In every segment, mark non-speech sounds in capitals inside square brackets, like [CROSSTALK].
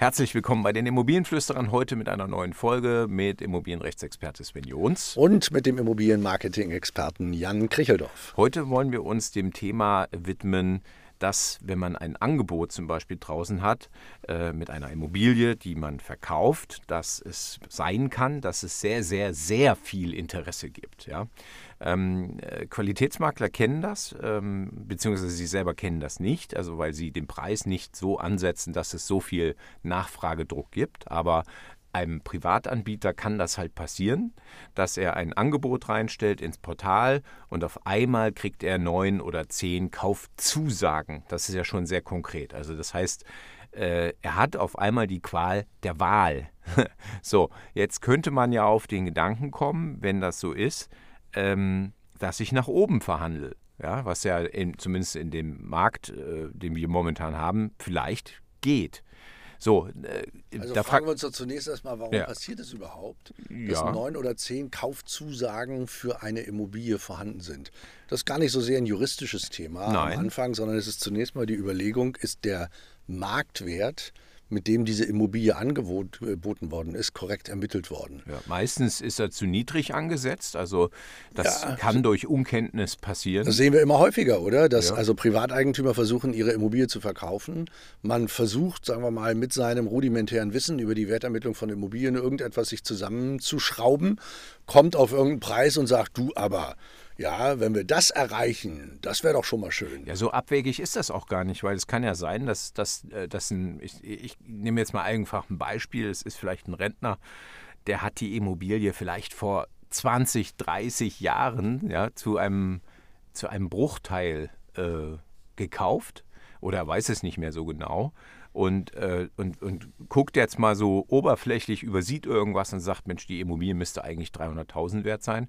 Herzlich willkommen bei den Immobilienflüsterern heute mit einer neuen Folge mit Immobilienrechtsexperte Sven Jons. Und mit dem Immobilienmarketing-Experten Jan Kricheldorf. Heute wollen wir uns dem Thema widmen, dass wenn man ein Angebot zum Beispiel draußen hat äh, mit einer Immobilie, die man verkauft, dass es sein kann, dass es sehr, sehr, sehr viel Interesse gibt. Ja? Ähm, äh, Qualitätsmakler kennen das, ähm, beziehungsweise sie selber kennen das nicht, also weil sie den Preis nicht so ansetzen, dass es so viel Nachfragedruck gibt. Aber einem Privatanbieter kann das halt passieren, dass er ein Angebot reinstellt ins Portal und auf einmal kriegt er neun oder zehn Kaufzusagen. Das ist ja schon sehr konkret. Also das heißt, äh, er hat auf einmal die Qual der Wahl. [LAUGHS] so, jetzt könnte man ja auf den Gedanken kommen, wenn das so ist, ähm, dass ich nach oben verhandle. Ja, was ja in, zumindest in dem Markt, äh, den wir momentan haben, vielleicht geht. So, äh, also da fragen wir uns doch zunächst erstmal, warum ja. passiert es überhaupt, dass ja. neun oder zehn Kaufzusagen für eine Immobilie vorhanden sind? Das ist gar nicht so sehr ein juristisches Thema Nein. am Anfang, sondern es ist zunächst mal die Überlegung, ist der Marktwert mit dem diese Immobilie angeboten worden ist, korrekt ermittelt worden. Ja, meistens ist er zu niedrig angesetzt, also das ja, kann durch Unkenntnis passieren. Das sehen wir immer häufiger, oder? Dass ja. also Privateigentümer versuchen, ihre Immobilie zu verkaufen. Man versucht, sagen wir mal, mit seinem rudimentären Wissen über die Wertermittlung von Immobilien irgendetwas sich zusammenzuschrauben, kommt auf irgendeinen Preis und sagt, du aber ja, wenn wir das erreichen, das wäre doch schon mal schön. Ja, so abwegig ist das auch gar nicht, weil es kann ja sein, dass, dass, äh, dass ein, ich, ich nehme jetzt mal einfach ein Beispiel, es ist vielleicht ein Rentner, der hat die Immobilie vielleicht vor 20, 30 Jahren ja, zu, einem, zu einem Bruchteil äh, gekauft oder er weiß es nicht mehr so genau und, äh, und, und guckt jetzt mal so oberflächlich, übersieht irgendwas und sagt, Mensch, die Immobilie müsste eigentlich 300.000 wert sein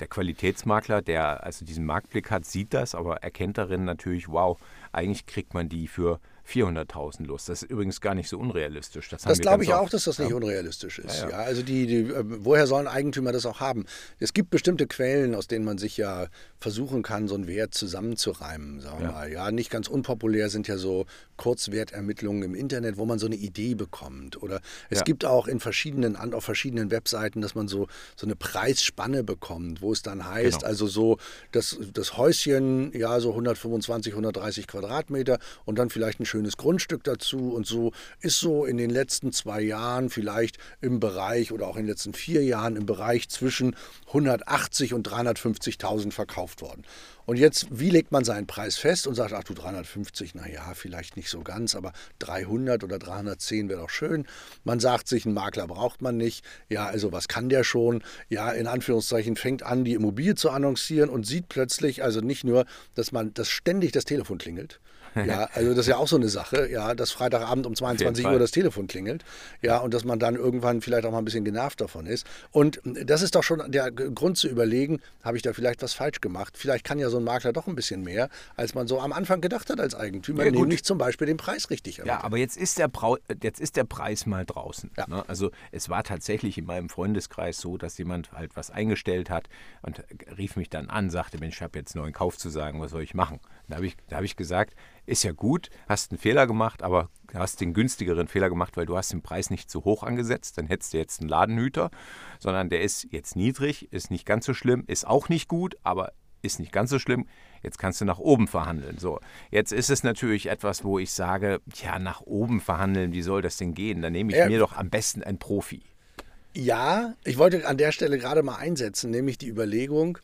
der Qualitätsmakler, der also diesen Marktblick hat, sieht das, aber erkennt darin natürlich, wow, eigentlich kriegt man die für 400.000 los. Das ist übrigens gar nicht so unrealistisch. Das, das glaube ich auch, dass das nicht ja. unrealistisch ist. Ja, ja. also die, die, äh, woher sollen Eigentümer das auch haben? Es gibt bestimmte Quellen, aus denen man sich ja versuchen kann, so einen Wert zusammenzureimen. Sagen wir mal. Ja, nicht ganz unpopulär sind ja so Kurzwertermittlungen im Internet, wo man so eine Idee bekommt. Oder es gibt auch in verschiedenen, auf verschiedenen Webseiten, dass man so, so eine Preisspanne bekommt, wo es dann heißt, genau. also so das, das Häuschen, ja, so 125, 130 Quadratmeter und dann vielleicht ein schönes schönes Grundstück dazu und so ist so in den letzten zwei Jahren vielleicht im Bereich oder auch in den letzten vier Jahren im Bereich zwischen 180 und 350.000 verkauft worden. Und jetzt, wie legt man seinen Preis fest und sagt, ach du 350, naja, vielleicht nicht so ganz, aber 300 oder 310 wäre doch schön. Man sagt sich, einen Makler braucht man nicht. Ja, also was kann der schon? Ja, in Anführungszeichen fängt an, die Immobilie zu annoncieren und sieht plötzlich, also nicht nur, dass man, dass ständig das Telefon klingelt, ja, also das ist ja auch so eine Sache, ja, dass Freitagabend um 22 Uhr das Telefon klingelt, ja, und dass man dann irgendwann vielleicht auch mal ein bisschen genervt davon ist. Und das ist doch schon der Grund zu überlegen, habe ich da vielleicht was falsch gemacht? Vielleicht kann ja so ein Makler doch ein bisschen mehr, als man so am Anfang gedacht hat als Eigentümer, ja, nämlich zum Beispiel den Preis richtig ermitteln. Ja, aber jetzt ist der, Brau jetzt ist der Preis mal draußen. Ja. Ne? Also es war tatsächlich in meinem Freundeskreis so, dass jemand halt was eingestellt hat und rief mich dann an, sagte, Mensch, ich habe jetzt neuen Kauf zu sagen, was soll ich machen? Da habe ich, hab ich gesagt, ist ja gut, hast einen Fehler gemacht, aber hast den günstigeren Fehler gemacht, weil du hast den Preis nicht zu hoch angesetzt. Dann hättest du jetzt einen Ladenhüter, sondern der ist jetzt niedrig, ist nicht ganz so schlimm, ist auch nicht gut, aber ist nicht ganz so schlimm. Jetzt kannst du nach oben verhandeln. So, jetzt ist es natürlich etwas, wo ich sage, ja, nach oben verhandeln, wie soll das denn gehen? Dann nehme ich äh, mir doch am besten einen Profi. Ja, ich wollte an der Stelle gerade mal einsetzen, nämlich die Überlegung,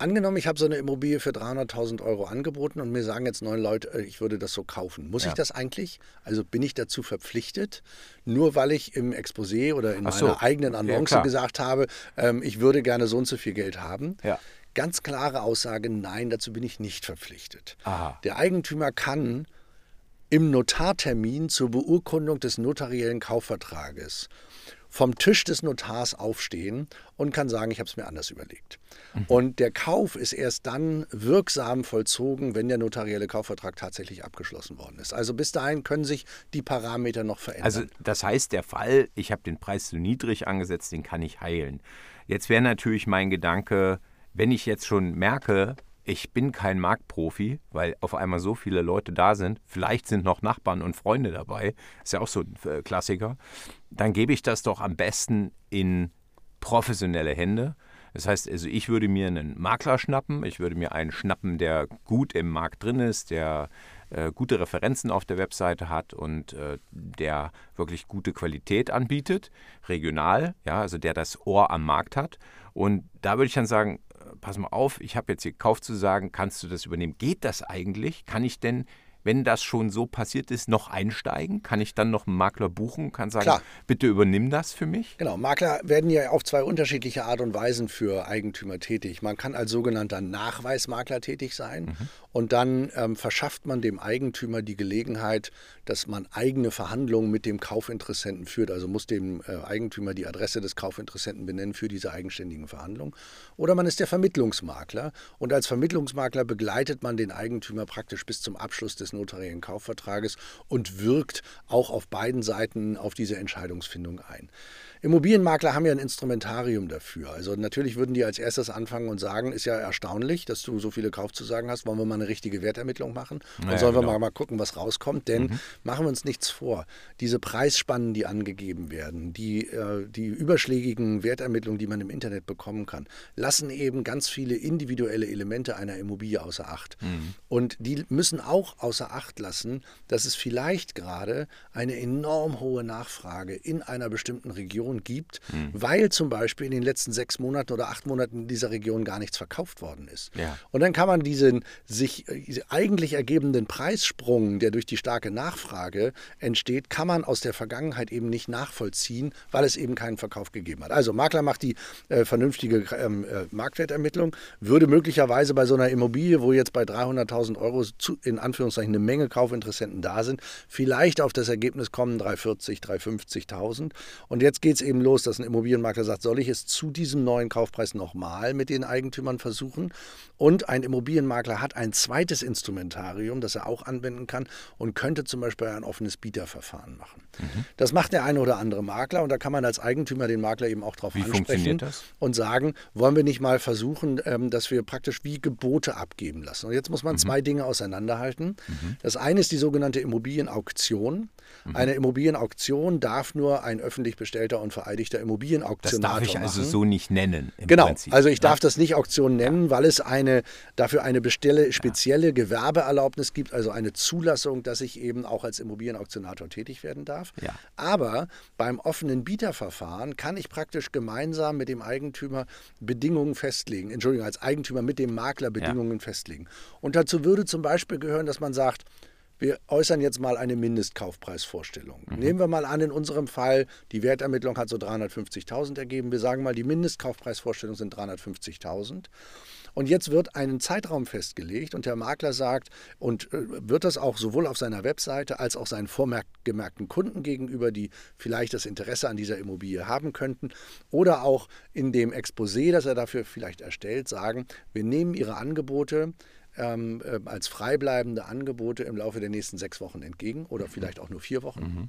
Angenommen, ich habe so eine Immobilie für 300.000 Euro angeboten und mir sagen jetzt neun Leute, äh, ich würde das so kaufen. Muss ja. ich das eigentlich? Also bin ich dazu verpflichtet, nur weil ich im Exposé oder in so. meiner eigenen Annonce ja, gesagt habe, ähm, ich würde gerne so und so viel Geld haben? Ja. Ganz klare Aussage, nein, dazu bin ich nicht verpflichtet. Aha. Der Eigentümer kann im Notartermin zur Beurkundung des notariellen Kaufvertrages vom Tisch des Notars aufstehen und kann sagen, ich habe es mir anders überlegt. Mhm. Und der Kauf ist erst dann wirksam vollzogen, wenn der notarielle Kaufvertrag tatsächlich abgeschlossen worden ist. Also bis dahin können sich die Parameter noch verändern. Also das heißt, der Fall, ich habe den Preis zu niedrig angesetzt, den kann ich heilen. Jetzt wäre natürlich mein Gedanke, wenn ich jetzt schon merke, ich bin kein Marktprofi, weil auf einmal so viele Leute da sind. Vielleicht sind noch Nachbarn und Freunde dabei. Ist ja auch so ein äh, Klassiker. Dann gebe ich das doch am besten in professionelle Hände. Das heißt, also ich würde mir einen Makler schnappen, ich würde mir einen schnappen, der gut im Markt drin ist, der äh, gute Referenzen auf der Webseite hat und äh, der wirklich gute Qualität anbietet, regional, ja, also der das Ohr am Markt hat. Und da würde ich dann sagen, pass mal auf, ich habe jetzt hier gekauft zu sagen, kannst du das übernehmen? Geht das eigentlich? Kann ich denn wenn das schon so passiert ist, noch einsteigen? Kann ich dann noch einen Makler buchen kann sagen, Klar. bitte übernimm das für mich? Genau, Makler werden ja auf zwei unterschiedliche Art und Weisen für Eigentümer tätig. Man kann als sogenannter Nachweismakler tätig sein mhm. und dann ähm, verschafft man dem Eigentümer die Gelegenheit, dass man eigene Verhandlungen mit dem Kaufinteressenten führt. Also muss dem äh, Eigentümer die Adresse des Kaufinteressenten benennen für diese eigenständigen Verhandlungen. Oder man ist der Vermittlungsmakler und als Vermittlungsmakler begleitet man den Eigentümer praktisch bis zum Abschluss des des notariellen Kaufvertrages und wirkt auch auf beiden Seiten auf diese Entscheidungsfindung ein. Immobilienmakler haben ja ein Instrumentarium dafür. Also natürlich würden die als erstes anfangen und sagen, ist ja erstaunlich, dass du so viele Kaufzusagen hast, wollen wir mal eine richtige Wertermittlung machen und naja, sollen wir genau. mal, mal gucken, was rauskommt. Denn mhm. machen wir uns nichts vor, diese Preisspannen, die angegeben werden, die, äh, die überschlägigen Wertermittlungen, die man im Internet bekommen kann, lassen eben ganz viele individuelle Elemente einer Immobilie außer Acht. Mhm. Und die müssen auch außer Acht lassen, dass es vielleicht gerade eine enorm hohe Nachfrage in einer bestimmten Region Region gibt, mhm. weil zum Beispiel in den letzten sechs Monaten oder acht Monaten in dieser Region gar nichts verkauft worden ist. Ja. Und dann kann man diesen sich äh, eigentlich ergebenden Preissprung, der durch die starke Nachfrage entsteht, kann man aus der Vergangenheit eben nicht nachvollziehen, weil es eben keinen Verkauf gegeben hat. Also Makler macht die äh, vernünftige ähm, äh, Marktwertermittlung, würde möglicherweise bei so einer Immobilie, wo jetzt bei 300.000 Euro zu, in Anführungszeichen eine Menge Kaufinteressenten da sind, vielleicht auf das Ergebnis kommen 340, 350.000. Und jetzt geht es es eben los, dass ein Immobilienmakler sagt, soll ich es zu diesem neuen Kaufpreis nochmal mit den Eigentümern versuchen? Und ein Immobilienmakler hat ein zweites Instrumentarium, das er auch anwenden kann und könnte zum Beispiel ein offenes Bieterverfahren machen. Mhm. Das macht der eine oder andere Makler und da kann man als Eigentümer den Makler eben auch darauf ansprechen und sagen, wollen wir nicht mal versuchen, ähm, dass wir praktisch wie Gebote abgeben lassen. Und jetzt muss man mhm. zwei Dinge auseinanderhalten. Mhm. Das eine ist die sogenannte Immobilienauktion. Mhm. Eine Immobilienauktion darf nur ein öffentlich bestellter und vereidigter Immobilienauktionator Das darf ich also so nicht nennen. genau, Prinzip. also ich darf das nicht Auktion nennen, ja. weil es eine, dafür eine bestelle, spezielle ja. Gewerbeerlaubnis gibt, also eine Zulassung, dass ich eben auch als Immobilienauktionator tätig werden darf. Ja. Aber beim offenen Bieterverfahren kann ich praktisch gemeinsam mit dem Eigentümer Bedingungen festlegen, Entschuldigung, als Eigentümer mit dem Makler Bedingungen festlegen. Und dazu würde zum Beispiel gehören, dass man sagt, wir äußern jetzt mal eine Mindestkaufpreisvorstellung. Mhm. Nehmen wir mal an, in unserem Fall, die Wertermittlung hat so 350.000 ergeben. Wir sagen mal, die Mindestkaufpreisvorstellung sind 350.000. Und jetzt wird ein Zeitraum festgelegt und der Makler sagt, und äh, wird das auch sowohl auf seiner Webseite als auch seinen vorgemerkten Kunden gegenüber, die vielleicht das Interesse an dieser Immobilie haben könnten, oder auch in dem Exposé, das er dafür vielleicht erstellt, sagen, wir nehmen Ihre Angebote, ähm, äh, als freibleibende Angebote im Laufe der nächsten sechs Wochen entgegen oder mhm. vielleicht auch nur vier Wochen. Mhm.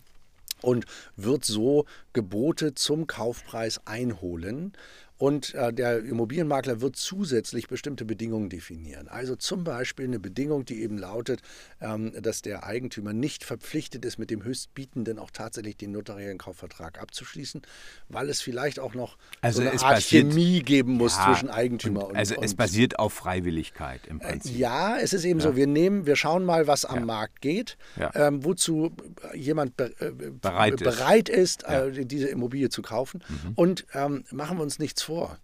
Und wird so Gebote zum Kaufpreis einholen und äh, der Immobilienmakler wird zusätzlich bestimmte Bedingungen definieren. Also zum Beispiel eine Bedingung, die eben lautet, ähm, dass der Eigentümer nicht verpflichtet ist, mit dem Höchstbietenden auch tatsächlich den notariellen Kaufvertrag abzuschließen, weil es vielleicht auch noch also so eine Art basiert, Chemie geben muss ja, zwischen Eigentümer und, und Also es basiert auf Freiwilligkeit im äh, Prinzip. Äh, ja, es ist eben ja. so, wir nehmen, wir schauen mal, was am ja. Markt geht, ähm, wozu jemand be äh, bereit, bereit ist, ist äh, diese Immobilie zu kaufen mhm. und ähm, machen wir uns nichts vor vor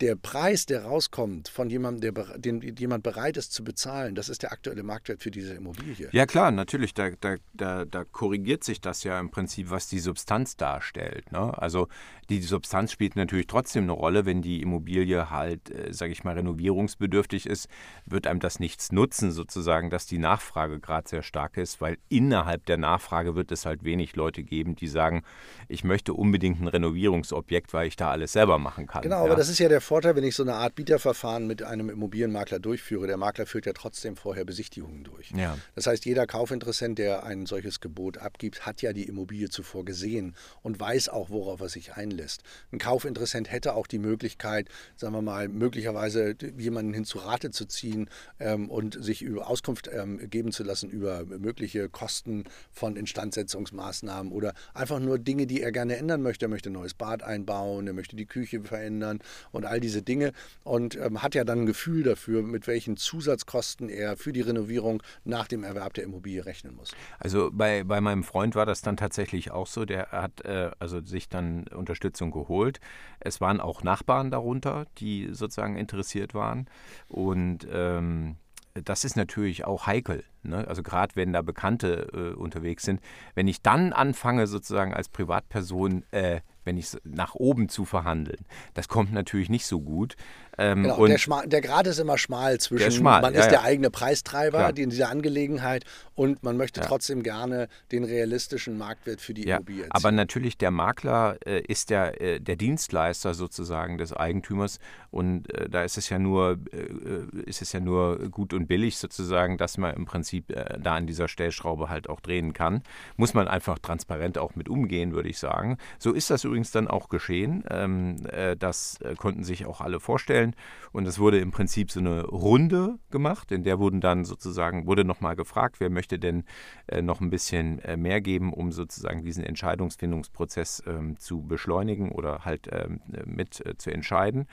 der Preis, der rauskommt von jemandem, der, den jemand bereit ist zu bezahlen, das ist der aktuelle Marktwert für diese Immobilie. Ja klar, natürlich, da, da, da, da korrigiert sich das ja im Prinzip, was die Substanz darstellt. Ne? Also die, die, Substanz spielt natürlich trotzdem eine Rolle, wenn die Immobilie halt, äh, sage ich mal, renovierungsbedürftig ist, wird einem das nichts nutzen, sozusagen, dass die Nachfrage gerade sehr stark ist, weil innerhalb der Nachfrage wird es halt wenig Leute geben, die sagen, ich möchte unbedingt ein Renovierungsobjekt, weil ich da alles selber machen kann. Genau, ja? aber das ist ja der Vorteil, wenn ich so eine Art Bieterverfahren mit einem Immobilienmakler durchführe. Der Makler führt ja trotzdem vorher Besichtigungen durch. Ja. Das heißt, jeder Kaufinteressent, der ein solches Gebot abgibt, hat ja die Immobilie zuvor gesehen und weiß auch, worauf er sich einlässt. Ein Kaufinteressent hätte auch die Möglichkeit, sagen wir mal, möglicherweise jemanden hin zu Rate zu ziehen ähm, und sich über Auskunft ähm, geben zu lassen über mögliche Kosten von Instandsetzungsmaßnahmen oder einfach nur Dinge, die er gerne ändern möchte. Er möchte ein neues Bad einbauen, er möchte die Küche verändern und all diese Dinge und ähm, hat ja dann ein Gefühl dafür, mit welchen Zusatzkosten er für die Renovierung nach dem Erwerb der Immobilie rechnen muss. Also bei, bei meinem Freund war das dann tatsächlich auch so. Der hat äh, also sich dann Unterstützung geholt. Es waren auch Nachbarn darunter, die sozusagen interessiert waren und ähm, das ist natürlich auch heikel. Ne? Also gerade wenn da Bekannte äh, unterwegs sind. Wenn ich dann anfange, sozusagen als Privatperson äh, wenn ich nach oben zu verhandeln. Das kommt natürlich nicht so gut. Ähm, genau, der, Schma der Grad ist immer schmal zwischen, schmal, man ja, ist der ja. eigene Preistreiber in dieser Angelegenheit und man möchte ja. trotzdem gerne den realistischen Marktwert für die Immobilie erzielen. Aber natürlich der Makler äh, ist der, äh, der Dienstleister sozusagen des Eigentümers und äh, da ist es ja nur, äh, ist es ja nur gut und billig sozusagen, dass man im Prinzip äh, da an dieser Stellschraube halt auch drehen kann. Muss man einfach transparent auch mit umgehen, würde ich sagen. So ist das übrigens dann auch geschehen. Ähm, das konnten sich auch alle vorstellen vorstellen. Und es wurde im Prinzip so eine Runde gemacht, in der wurden dann sozusagen, wurde nochmal gefragt, wer möchte denn äh, noch ein bisschen äh, mehr geben, um sozusagen diesen Entscheidungsfindungsprozess ähm, zu beschleunigen oder halt ähm, mit äh, zu entscheiden.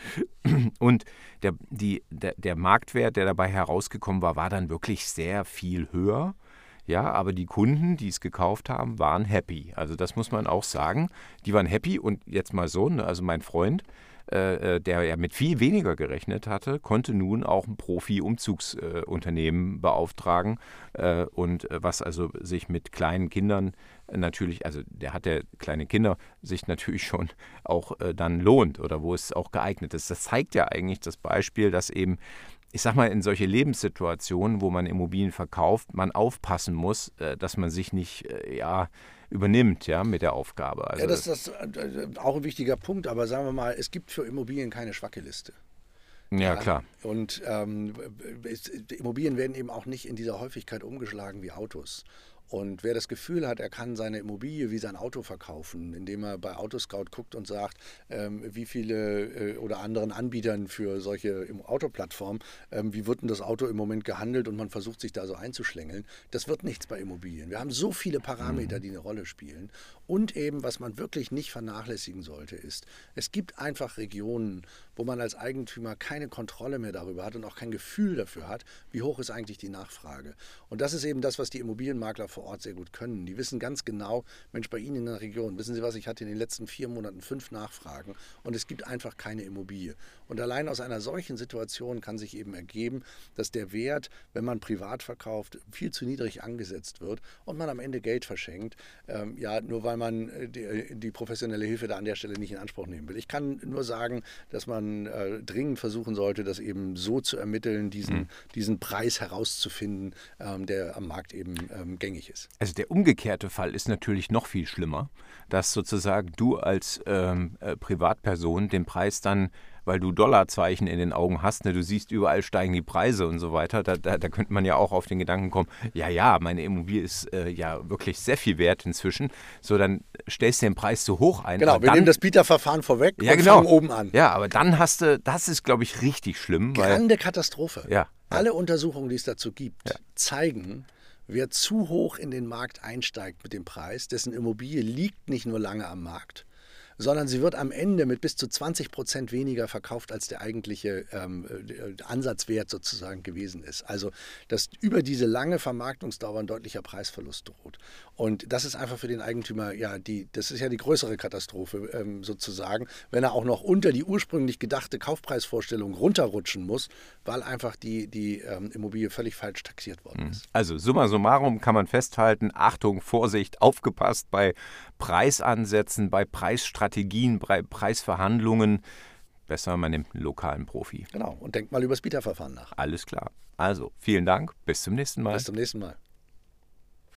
Und der, die, der, der Marktwert, der dabei herausgekommen war, war dann wirklich sehr viel höher. Ja, aber die Kunden, die es gekauft haben, waren happy. Also das muss man auch sagen. Die waren happy und jetzt mal so, ne, also mein Freund, äh, äh, der ja mit viel weniger gerechnet hatte, konnte nun auch ein Profi-Umzugsunternehmen äh, beauftragen äh, und äh, was also sich mit kleinen Kindern natürlich, also der hat ja kleine Kinder, sich natürlich schon auch dann lohnt oder wo es auch geeignet ist. Das zeigt ja eigentlich das Beispiel, dass eben ich sag mal, in solche Lebenssituationen, wo man Immobilien verkauft, man aufpassen muss, dass man sich nicht, ja, übernimmt, ja, mit der Aufgabe. Also ja, das ist äh, auch ein wichtiger Punkt, aber sagen wir mal, es gibt für Immobilien keine schwache Liste. Ja, ja, klar. Und ähm, Immobilien werden eben auch nicht in dieser Häufigkeit umgeschlagen wie Autos. Und wer das Gefühl hat, er kann seine Immobilie wie sein Auto verkaufen, indem er bei Autoscout guckt und sagt, ähm, wie viele äh, oder anderen Anbietern für solche Autoplattformen, ähm, wie wird denn das Auto im Moment gehandelt und man versucht sich da so einzuschlängeln, das wird nichts bei Immobilien. Wir haben so viele Parameter, mhm. die eine Rolle spielen. Und eben, was man wirklich nicht vernachlässigen sollte, ist, es gibt einfach Regionen, wo man als Eigentümer keine Kontrolle mehr darüber hat und auch kein Gefühl dafür hat, wie hoch ist eigentlich die Nachfrage. Und das ist eben das, was die Immobilienmakler vor Ort sehr gut können. Die wissen ganz genau, Mensch, bei Ihnen in der Region, wissen Sie was, ich hatte in den letzten vier Monaten fünf Nachfragen und es gibt einfach keine Immobilie. Und allein aus einer solchen Situation kann sich eben ergeben, dass der Wert, wenn man privat verkauft, viel zu niedrig angesetzt wird und man am Ende Geld verschenkt, ähm, ja, nur weil man äh, die, die, professionelle Hilfe da an der Stelle nicht in Anspruch nehmen will. Ich kann nur sagen, dass man äh, dringend versuchen sollte, das eben so zu ermitteln, diesen, mhm. diesen Preis herauszufinden, ähm, der am Markt eben ähm, gängig ist. Also der umgekehrte Fall ist natürlich noch viel schlimmer, dass sozusagen du als ähm, äh, Privatperson den Preis dann weil du Dollarzeichen in den Augen hast. Ne? Du siehst, überall steigen die Preise und so weiter. Da, da, da könnte man ja auch auf den Gedanken kommen, ja, ja, meine Immobilie ist äh, ja wirklich sehr viel wert inzwischen. So, dann stellst du den Preis zu hoch ein. Genau, wir dann, nehmen das Bieterverfahren vorweg ja, und genau. fangen oben an. Ja, aber dann hast du, das ist, glaube ich, richtig schlimm. Grande Katastrophe. Ja. Alle Untersuchungen, die es dazu gibt, ja. zeigen, wer zu hoch in den Markt einsteigt mit dem Preis, dessen Immobilie liegt nicht nur lange am Markt, sondern sie wird am Ende mit bis zu 20 Prozent weniger verkauft, als der eigentliche ähm, äh, Ansatzwert sozusagen gewesen ist. Also, dass über diese lange Vermarktungsdauer ein deutlicher Preisverlust droht. Und das ist einfach für den Eigentümer, ja, die, das ist ja die größere Katastrophe ähm, sozusagen, wenn er auch noch unter die ursprünglich gedachte Kaufpreisvorstellung runterrutschen muss, weil einfach die, die ähm, Immobilie völlig falsch taxiert worden mhm. ist. Also, summa summarum kann man festhalten, Achtung, Vorsicht, aufgepasst bei Preisansätzen, bei Preisstrategien, bei Preisverhandlungen. Besser, man nimmt einen lokalen Profi. Genau, und denkt mal über das Bieterverfahren nach. Alles klar. Also, vielen Dank, bis zum nächsten Mal. Bis zum nächsten Mal.